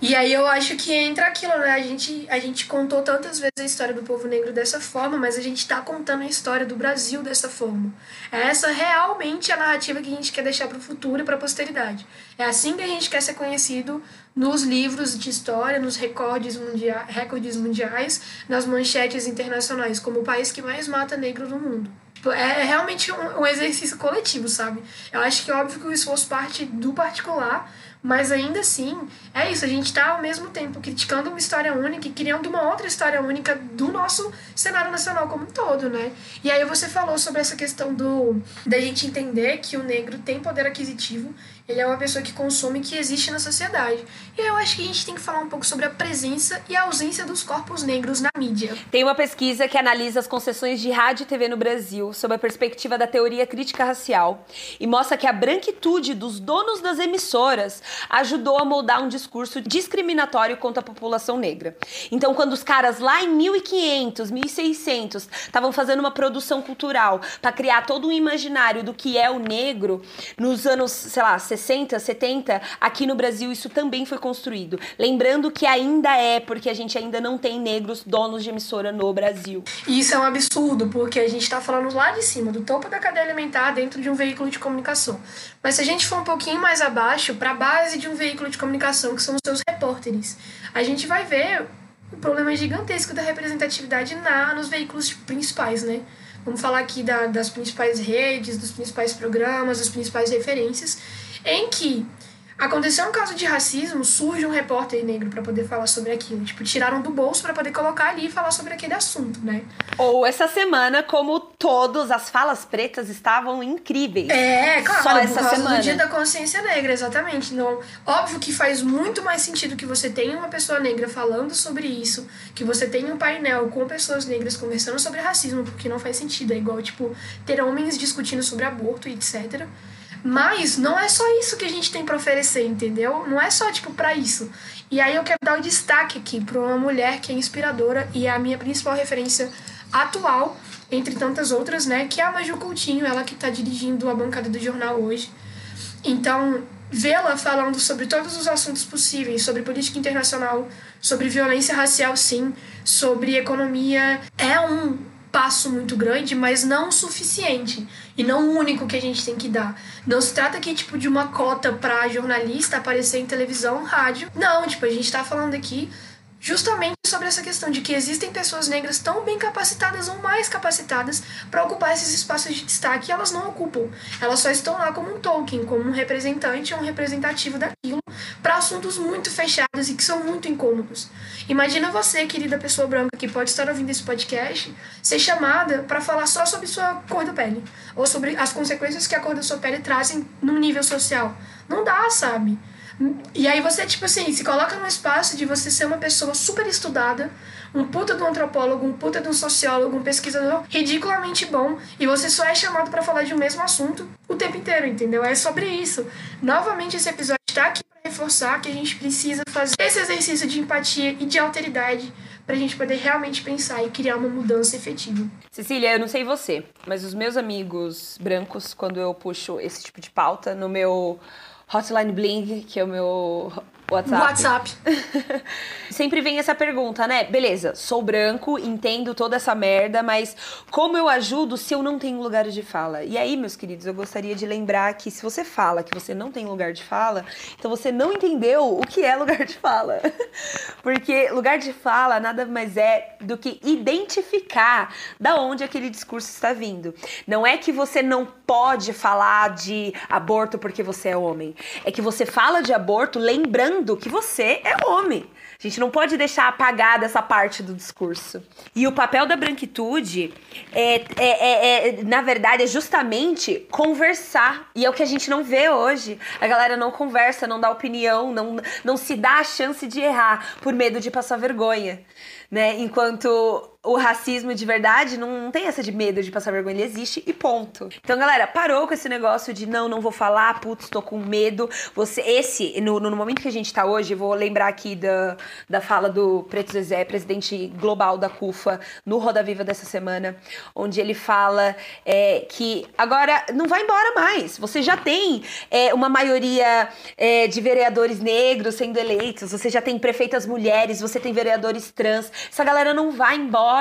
e aí eu acho que entra aquilo, né? A gente, a gente contou tantas vezes a história do povo negro dessa forma, mas a gente está contando a história do Brasil dessa forma. É essa realmente a narrativa que a gente quer deixar para o futuro e para a posteridade. É assim que a gente quer ser conhecido nos livros de história, nos recordes, mundia recordes mundiais, nas manchetes internacionais, como o país que mais mata negro no mundo. É, é realmente um, um exercício coletivo, sabe? Eu acho que é óbvio que o esforço parte do particular, mas ainda assim, é isso, a gente está ao mesmo tempo criticando uma história única e criando uma outra história única do nosso cenário nacional como um todo, né? E aí você falou sobre essa questão do da gente entender que o negro tem poder aquisitivo ele é uma pessoa que consome que existe na sociedade. E eu acho que a gente tem que falar um pouco sobre a presença e a ausência dos corpos negros na mídia. Tem uma pesquisa que analisa as concessões de rádio e TV no Brasil sob a perspectiva da teoria crítica racial e mostra que a branquitude dos donos das emissoras ajudou a moldar um discurso discriminatório contra a população negra. Então, quando os caras lá em 1500, 1600 estavam fazendo uma produção cultural para criar todo um imaginário do que é o negro, nos anos, sei lá, 60, 70, aqui no Brasil isso também foi construído. Lembrando que ainda é, porque a gente ainda não tem negros donos de emissora no Brasil. Isso é um absurdo, porque a gente está falando lá de cima, do topo da cadeia alimentar, dentro de um veículo de comunicação. Mas se a gente for um pouquinho mais abaixo, para a base de um veículo de comunicação, que são os seus repórteres, a gente vai ver o problema gigantesco da representatividade na, nos veículos principais, né? Vamos falar aqui da, das principais redes, dos principais programas, das principais referências em que Aconteceu um caso de racismo, surge um repórter negro para poder falar sobre aquilo. Tipo, tiraram do bolso para poder colocar ali e falar sobre aquele assunto, né? Ou essa semana, como todos, as falas pretas estavam incríveis. É, claro, Só essa semana. do Dia da Consciência Negra, exatamente. Não, óbvio que faz muito mais sentido que você tenha uma pessoa negra falando sobre isso, que você tenha um painel com pessoas negras conversando sobre racismo, porque não faz sentido. É igual, tipo, ter homens discutindo sobre aborto e etc. Mas não é só isso que a gente tem para oferecer, entendeu? Não é só, tipo, para isso. E aí eu quero dar o um destaque aqui para uma mulher que é inspiradora e é a minha principal referência atual, entre tantas outras, né? Que é a Maju Coutinho, ela que está dirigindo a bancada do jornal hoje. Então, vê-la falando sobre todos os assuntos possíveis, sobre política internacional, sobre violência racial, sim, sobre economia, é um passo muito grande, mas não o suficiente e não o único que a gente tem que dar. Não se trata aqui tipo de uma cota para jornalista aparecer em televisão, rádio. Não, tipo, a gente tá falando aqui justamente sobre essa questão de que existem pessoas negras tão bem capacitadas ou mais capacitadas para ocupar esses espaços de destaque e elas não ocupam. Elas só estão lá como um token, como um representante ou um representativo daquilo para assuntos muito fechados e que são muito incômodos. Imagina você, querida pessoa branca que pode estar ouvindo esse podcast, ser chamada para falar só sobre sua cor da pele ou sobre as consequências que a cor da sua pele trazem no nível social. Não dá, sabe? E aí você, tipo assim, se coloca num espaço de você ser uma pessoa super estudada, um puta de um antropólogo, um puta de um sociólogo, um pesquisador ridiculamente bom, e você só é chamado para falar de um mesmo assunto o tempo inteiro, entendeu? É sobre isso. Novamente, esse episódio está aqui para reforçar que a gente precisa fazer esse exercício de empatia e de alteridade pra gente poder realmente pensar e criar uma mudança efetiva. Cecília, eu não sei você, mas os meus amigos brancos, quando eu puxo esse tipo de pauta no meu Hotline Bling, que é o meu WhatsApp. WhatsApp. Sempre vem essa pergunta, né? Beleza, sou branco, entendo toda essa merda, mas como eu ajudo se eu não tenho lugar de fala? E aí, meus queridos, eu gostaria de lembrar que se você fala que você não tem lugar de fala, então você não entendeu o que é lugar de fala. Porque lugar de fala nada mais é do que identificar da onde aquele discurso está vindo. Não é que você não pode falar de aborto porque você é homem. É que você fala de aborto lembrando que você é homem. A gente não pode deixar apagada essa parte do discurso. E o papel da branquitude é, é, é, é, na verdade, é justamente conversar. E é o que a gente não vê hoje. A galera não conversa, não dá opinião, não, não se dá a chance de errar por medo de passar vergonha. Né? Enquanto o racismo de verdade não, não, tem essa de medo de passar vergonha, ele existe e ponto. Então, galera, parou com esse negócio de não, não vou falar, putz, tô com medo. Você, esse, no, no momento que a gente tá hoje, vou lembrar aqui da, da fala do Preto Zezé, presidente global da CUFA, no Roda Viva dessa semana, onde ele fala é, que agora não vai embora mais. Você já tem é, uma maioria é, de vereadores negros sendo eleitos, você já tem prefeitas mulheres, você tem vereadores trans. Essa galera não vai embora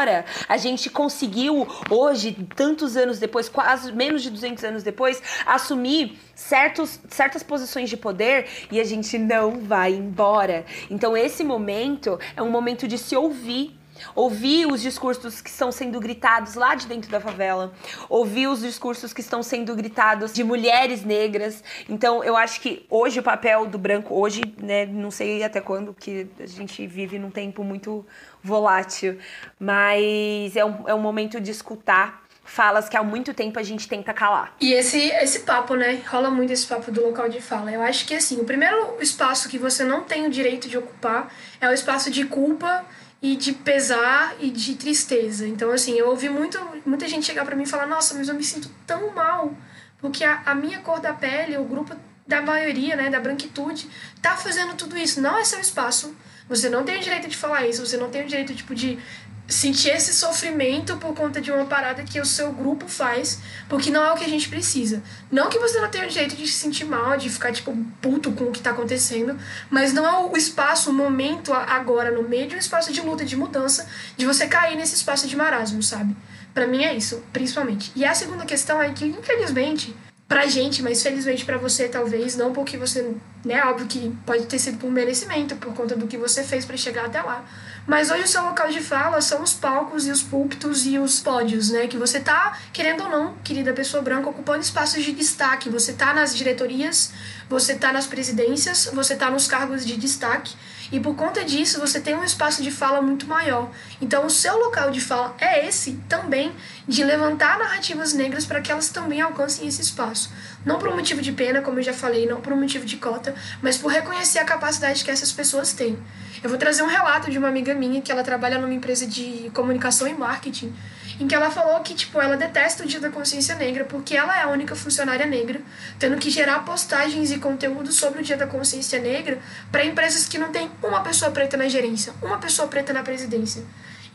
a gente conseguiu, hoje, tantos anos depois, quase menos de 200 anos depois, assumir certos, certas posições de poder e a gente não vai embora. Então, esse momento é um momento de se ouvir ouvir os discursos que estão sendo gritados lá de dentro da favela, ouvir os discursos que estão sendo gritados de mulheres negras. Então, eu acho que hoje o papel do branco, hoje, né, não sei até quando, que a gente vive num tempo muito volátil, mas é um, é um momento de escutar falas que há muito tempo a gente tenta calar. E esse, esse papo, né? Rola muito esse papo do local de fala. Eu acho que, assim, o primeiro espaço que você não tem o direito de ocupar é o espaço de culpa e de pesar e de tristeza. Então, assim, eu ouvi muito, muita gente chegar para mim e falar: Nossa, mas eu me sinto tão mal, porque a, a minha cor da pele, o grupo da maioria, né, da branquitude, tá fazendo tudo isso. Não é seu espaço. Você não tem o direito de falar isso, você não tem o direito, tipo, de sentir esse sofrimento por conta de uma parada que o seu grupo faz, porque não é o que a gente precisa. Não que você não tenha o direito de se sentir mal, de ficar, tipo, puto com o que tá acontecendo, mas não é o espaço, o momento agora, no meio de um espaço de luta, de mudança, de você cair nesse espaço de marasmo, sabe? Para mim é isso, principalmente. E a segunda questão é que, infelizmente, pra gente, mas felizmente para você talvez, não porque você, né, óbvio que pode ter sido por merecimento, por conta do que você fez para chegar até lá. Mas hoje o seu local de fala são os palcos e os púlpitos e os pódios, né? Que você tá, querendo ou não, querida pessoa branca, ocupando espaços de destaque. Você tá nas diretorias, você tá nas presidências, você tá nos cargos de destaque. E por conta disso, você tem um espaço de fala muito maior. Então, o seu local de fala é esse também, de levantar narrativas negras para que elas também alcancem esse espaço. Não por um motivo de pena, como eu já falei, não por um motivo de cota, mas por reconhecer a capacidade que essas pessoas têm. Eu vou trazer um relato de uma amiga minha que ela trabalha numa empresa de comunicação e marketing, em que ela falou que tipo ela detesta o Dia da Consciência Negra porque ela é a única funcionária negra, tendo que gerar postagens e conteúdo sobre o Dia da Consciência Negra para empresas que não tem uma pessoa preta na gerência, uma pessoa preta na presidência.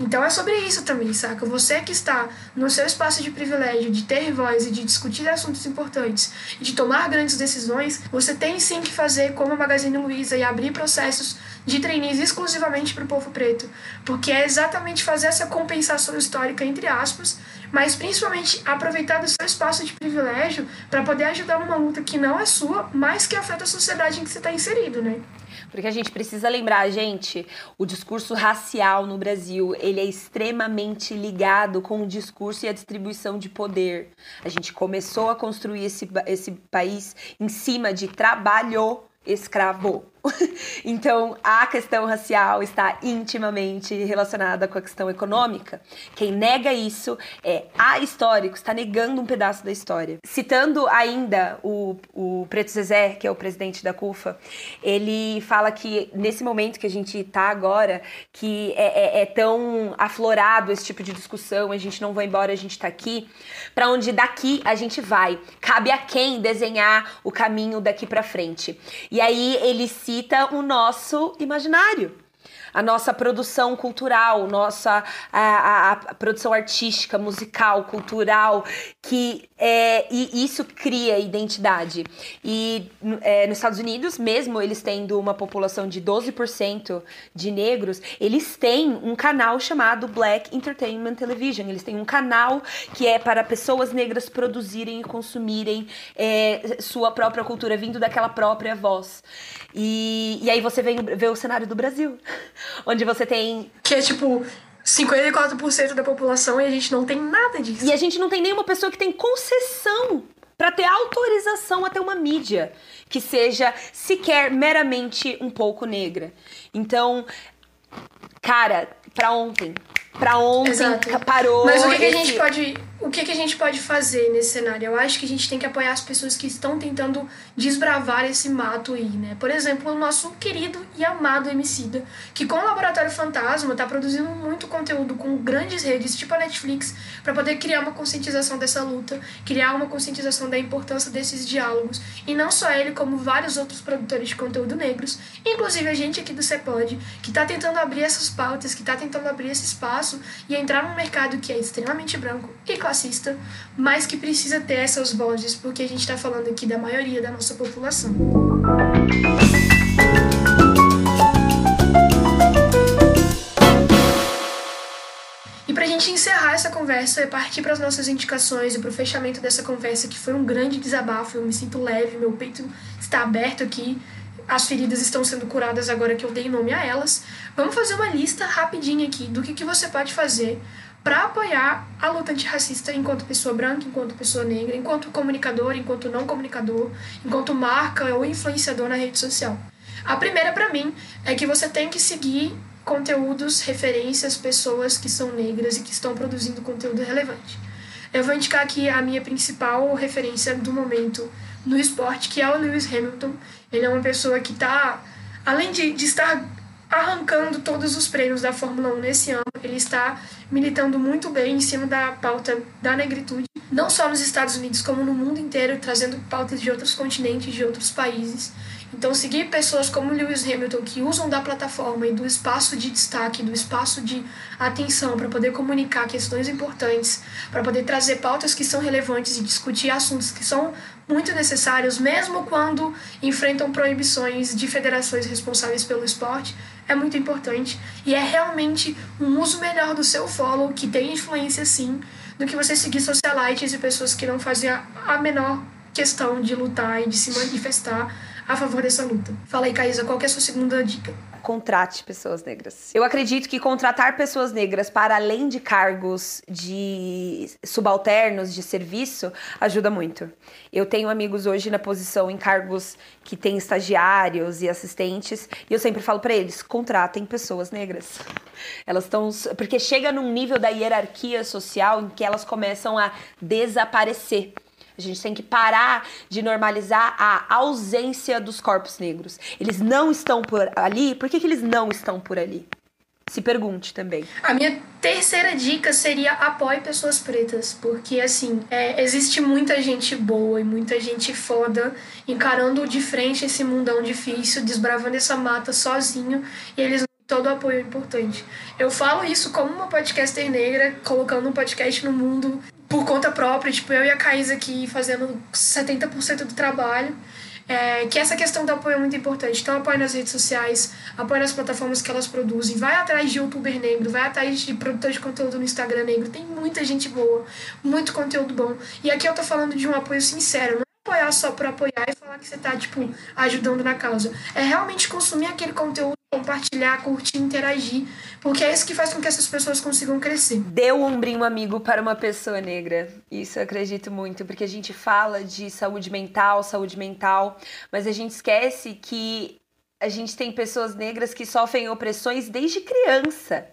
Então é sobre isso também, saca? Você que está no seu espaço de privilégio, de ter voz e de discutir assuntos importantes, de tomar grandes decisões, você tem sim que fazer como a Magazine Luiza e abrir processos de trainees exclusivamente para o povo preto, porque é exatamente fazer essa compensação histórica, entre aspas, mas principalmente aproveitar do seu espaço de privilégio para poder ajudar numa luta que não é sua, mas que afeta a sociedade em que você está inserido, né? Porque a gente precisa lembrar, gente, o discurso racial no Brasil, ele é extremamente ligado com o discurso e a distribuição de poder. A gente começou a construir esse, esse país em cima de trabalho escravo. então, a questão racial está intimamente relacionada com a questão econômica. Quem nega isso é ahistórico, está negando um pedaço da história. Citando ainda o, o Preto Zezé, que é o presidente da CUFA, ele fala que nesse momento que a gente está agora, que é, é, é, tão aflorado esse tipo de discussão, a gente não vai embora, a gente está aqui, para onde daqui a gente vai. Cabe a quem desenhar o caminho daqui para frente. E aí ele cita o nosso imaginário. A nossa produção cultural, nossa a, a, a produção artística, musical, cultural, que é, e isso cria identidade. E é, nos Estados Unidos, mesmo eles tendo uma população de 12% de negros, eles têm um canal chamado Black Entertainment Television. Eles têm um canal que é para pessoas negras produzirem e consumirem é, sua própria cultura, vindo daquela própria voz. E, e aí você vem ver o cenário do Brasil, onde você tem. Que é tipo 54% da população e a gente não tem nada disso. E a gente não tem nenhuma pessoa que tem concessão para ter autorização a ter uma mídia que seja sequer meramente um pouco negra. Então, cara, para ontem, para ontem Exato. parou. Mas o que, que a esse- gente pode, o que, que a gente pode fazer nesse cenário? Eu acho que a gente tem que apoiar as pessoas que estão tentando desbravar esse mato aí, né? Por exemplo, o nosso querido e amado Emicida, que com o Laboratório Fantasma tá produzindo muito conteúdo com grandes redes, tipo a Netflix, para poder criar uma conscientização dessa luta, criar uma conscientização da importância desses diálogos. E não só ele, como vários outros produtores de conteúdo negros, inclusive a gente aqui do Cepod, que tá tentando abrir essas pautas, que tá tentando abrir esse espaço e entrar num mercado que é extremamente branco e mas que precisa ter essas vozes, porque a gente tá falando aqui da maioria da nossa população. E pra gente encerrar essa conversa e partir para as nossas indicações e pro fechamento dessa conversa, que foi um grande desabafo, eu me sinto leve, meu peito está aberto aqui, as feridas estão sendo curadas agora que eu dei nome a elas. Vamos fazer uma lista rapidinha aqui do que, que você pode fazer para apoiar a luta antirracista enquanto pessoa branca, enquanto pessoa negra, enquanto comunicador, enquanto não comunicador, enquanto marca ou influenciador na rede social. A primeira para mim é que você tem que seguir conteúdos, referências, pessoas que são negras e que estão produzindo conteúdo relevante. Eu vou indicar aqui a minha principal referência do momento no esporte, que é o Lewis Hamilton. Ele é uma pessoa que está, além de, de estar arrancando todos os prêmios da Fórmula 1 nesse ano, ele está militando muito bem em cima da pauta da negritude, não só nos Estados Unidos, como no mundo inteiro, trazendo pautas de outros continentes, de outros países. Então, seguir pessoas como Lewis Hamilton, que usam da plataforma e do espaço de destaque, do espaço de atenção para poder comunicar questões importantes, para poder trazer pautas que são relevantes e discutir assuntos que são muito necessários, mesmo quando enfrentam proibições de federações responsáveis pelo esporte, é muito importante. E é realmente um uso melhor do seu follow, que tem influência sim, do que você seguir socialites e pessoas que não fazem a menor questão de lutar e de se manifestar a favor dessa luta. Fala aí, Caísa, qual é a sua segunda dica? Contrate pessoas negras. Eu acredito que contratar pessoas negras para além de cargos de subalternos de serviço ajuda muito. Eu tenho amigos hoje na posição em cargos que têm estagiários e assistentes, e eu sempre falo para eles: contratem pessoas negras. Elas estão porque chega num nível da hierarquia social em que elas começam a desaparecer. A gente tem que parar de normalizar a ausência dos corpos negros. Eles não estão por ali. Por que, que eles não estão por ali? Se pergunte também. A minha terceira dica seria apoie pessoas pretas, porque assim, é, existe muita gente boa e muita gente foda encarando de frente esse mundão difícil, desbravando essa mata sozinho, e eles todo apoio é importante. Eu falo isso como uma podcaster negra, colocando um podcast no mundo por conta própria, tipo, eu e a Caís aqui fazendo 70% do trabalho. É, que essa questão do apoio é muito importante. Então, apoie nas redes sociais, apoie nas plataformas que elas produzem, vai atrás de youtuber negro, vai atrás de produtor de conteúdo no Instagram negro. Tem muita gente boa, muito conteúdo bom. E aqui eu tô falando de um apoio sincero, apoiar só por apoiar e falar que você tá, tipo, ajudando na causa. É realmente consumir aquele conteúdo, compartilhar, curtir, interagir, porque é isso que faz com que essas pessoas consigam crescer. Dê o ombrinho amigo para uma pessoa negra. Isso eu acredito muito, porque a gente fala de saúde mental, saúde mental, mas a gente esquece que a gente tem pessoas negras que sofrem opressões desde criança.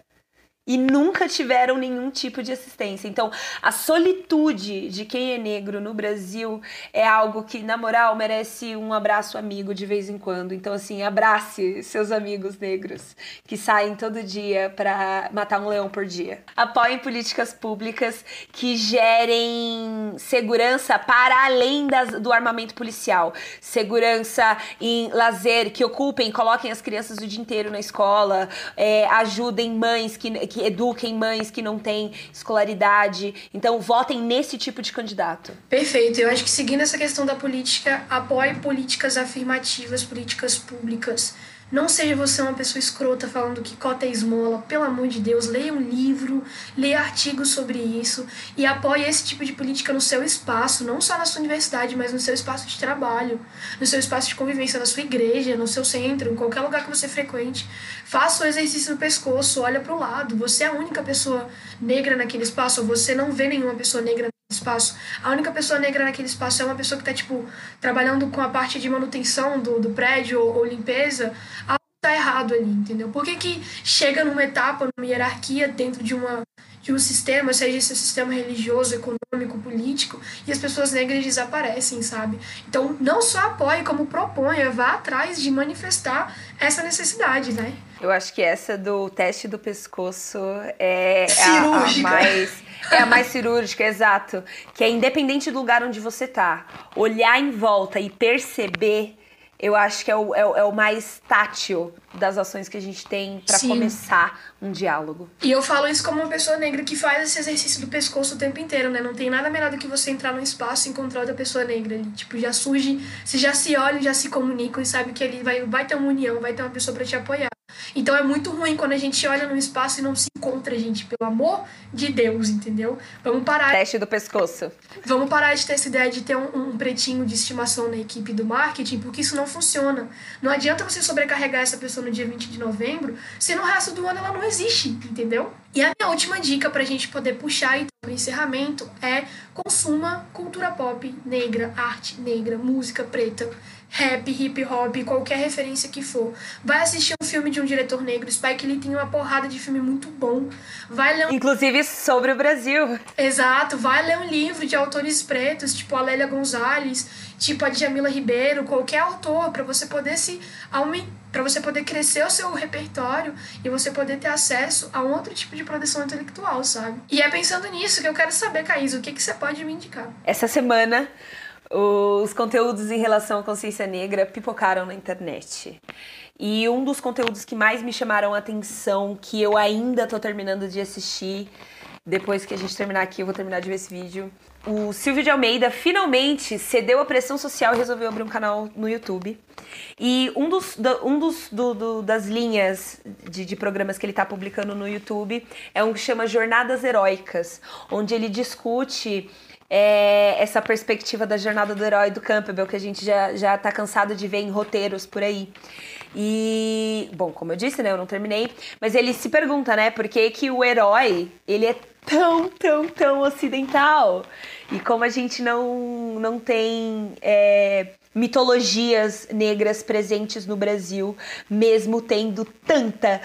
E nunca tiveram nenhum tipo de assistência. Então, a solitude de quem é negro no Brasil é algo que, na moral, merece um abraço amigo de vez em quando. Então, assim, abrace seus amigos negros que saem todo dia para matar um leão por dia. Apoiem políticas públicas que gerem segurança para além das, do armamento policial. Segurança em lazer, que ocupem, coloquem as crianças o dia inteiro na escola, é, ajudem mães que, que eduquem mães que não têm escolaridade. Então, votem nesse tipo de candidato. Perfeito. Eu acho que seguindo essa questão da política, apoie políticas afirmativas, políticas públicas não seja você uma pessoa escrota falando que cota é esmola. Pelo amor de Deus, leia um livro, leia artigos sobre isso e apoie esse tipo de política no seu espaço, não só na sua universidade, mas no seu espaço de trabalho, no seu espaço de convivência, na sua igreja, no seu centro, em qualquer lugar que você frequente. Faça o exercício no pescoço, olha para o lado. Você é a única pessoa negra naquele espaço, ou você não vê nenhuma pessoa negra espaço. A única pessoa negra naquele espaço é uma pessoa que está tipo, trabalhando com a parte de manutenção do, do prédio ou, ou limpeza. Algo está errado ali, entendeu? Por que, que chega numa etapa, numa hierarquia dentro de uma de um sistema, seja esse sistema religioso, econômico, político, e as pessoas negras desaparecem, sabe? Então, não só apoie, como proponha, vá atrás de manifestar essa necessidade, né? Eu acho que essa do teste do pescoço é a, a mais é a mais cirúrgica, exato. Que é independente do lugar onde você tá. Olhar em volta e perceber, eu acho que é o, é, é o mais tátil das ações que a gente tem para começar um diálogo. E eu falo isso como uma pessoa negra que faz esse exercício do pescoço o tempo inteiro, né? Não tem nada melhor do que você entrar num espaço e encontrar outra pessoa negra ali. Tipo, já surge, você já se olha, já se comunicam e sabe que ali vai, vai ter uma união, vai ter uma pessoa para te apoiar. Então é muito ruim quando a gente olha no espaço e não se encontra, gente. Pelo amor de Deus, entendeu? Vamos parar. Teste do pescoço. Vamos parar de ter essa ideia de ter um, um pretinho de estimação na equipe do marketing, porque isso não funciona. Não adianta você sobrecarregar essa pessoa no dia 20 de novembro, se no resto do ano ela não existe, entendeu? E a minha última dica pra gente poder puxar então, para encerramento é consuma cultura pop negra, arte negra, música preta rap, hip hop, qualquer referência que for. Vai assistir um filme de um diretor negro, Spike Lee tem uma porrada de filme muito bom. Vai ler um... Inclusive sobre o Brasil. Exato, vai ler um livro de autores pretos, tipo a Lélia Gonzalez, tipo a Djamila Ribeiro, qualquer autor, para você poder se para você poder crescer o seu repertório e você poder ter acesso a um outro tipo de produção intelectual, sabe? E é pensando nisso que eu quero saber, Caís, o que, que você pode me indicar? Essa semana os conteúdos em relação à consciência negra pipocaram na internet. E um dos conteúdos que mais me chamaram a atenção, que eu ainda tô terminando de assistir, depois que a gente terminar aqui, eu vou terminar de ver esse vídeo. O Silvio de Almeida finalmente cedeu à pressão social e resolveu abrir um canal no YouTube. E um dos, um dos do, do, das linhas de, de, programas que ele está publicando no YouTube é um que chama Jornadas Heróicas, onde ele discute é essa perspectiva da jornada do herói do Campbell, que a gente já, já tá cansado de ver em roteiros por aí. E, bom, como eu disse, né, eu não terminei, mas ele se pergunta, né, por que que o herói, ele é tão, tão, tão ocidental? E como a gente não, não tem é, mitologias negras presentes no Brasil, mesmo tendo tanta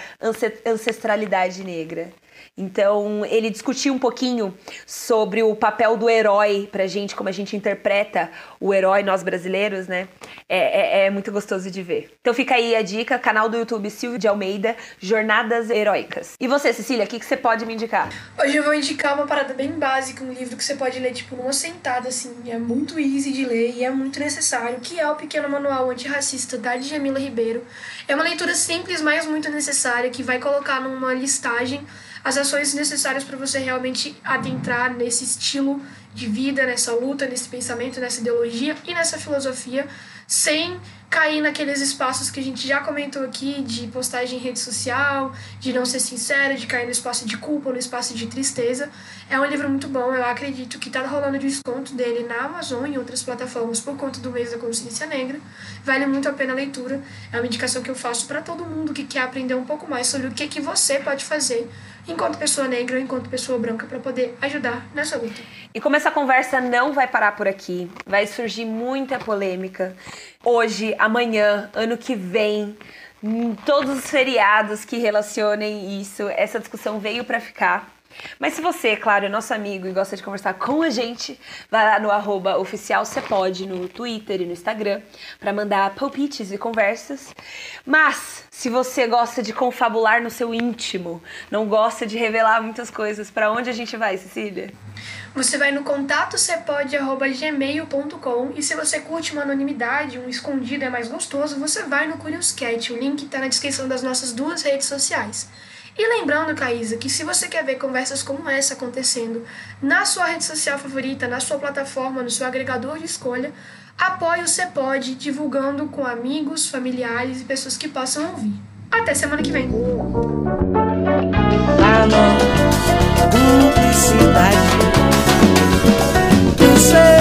ancestralidade negra. Então, ele discutiu um pouquinho sobre o papel do herói pra gente, como a gente interpreta o herói, nós brasileiros, né? É, é, é muito gostoso de ver. Então fica aí a dica, canal do YouTube Silvio de Almeida, Jornadas Heróicas. E você, Cecília, o que, que você pode me indicar? Hoje eu vou indicar uma parada bem básica, um livro que você pode ler, tipo, numa sentada, assim. É muito easy de ler e é muito necessário, que é o Pequeno Manual Antirracista, da Djamila Ribeiro. É uma leitura simples, mas muito necessária, que vai colocar numa listagem as ações necessárias para você realmente adentrar nesse estilo de vida, nessa luta, nesse pensamento, nessa ideologia e nessa filosofia, sem cair naqueles espaços que a gente já comentou aqui de postagem em rede social, de não ser sincero, de cair no espaço de culpa, no espaço de tristeza. É um livro muito bom, eu acredito que está rolando desconto dele na Amazon e outras plataformas por conta do mês da consciência negra. Vale muito a pena a leitura. É uma indicação que eu faço para todo mundo que quer aprender um pouco mais sobre o que, que você pode fazer enquanto pessoa negra enquanto pessoa branca para poder ajudar nessa luta. E como essa conversa não vai parar por aqui, vai surgir muita polêmica. Hoje, amanhã, ano que vem, em todos os feriados que relacionem isso. Essa discussão veio para ficar. Mas se você, claro, é nosso amigo e gosta de conversar com a gente, vai lá no arroba oficial pode no Twitter e no Instagram para mandar palpites e conversas. Mas se você gosta de confabular no seu íntimo, não gosta de revelar muitas coisas, para onde a gente vai, Cecília? Você vai no contato e se você curte uma anonimidade, um escondido é mais gostoso, você vai no Curious Cat. O link está na descrição das nossas duas redes sociais. E lembrando, Caísa, que se você quer ver conversas como essa acontecendo na sua rede social favorita, na sua plataforma, no seu agregador de escolha, apoie o Cepode divulgando com amigos, familiares e pessoas que possam ouvir. Até semana que vem! Este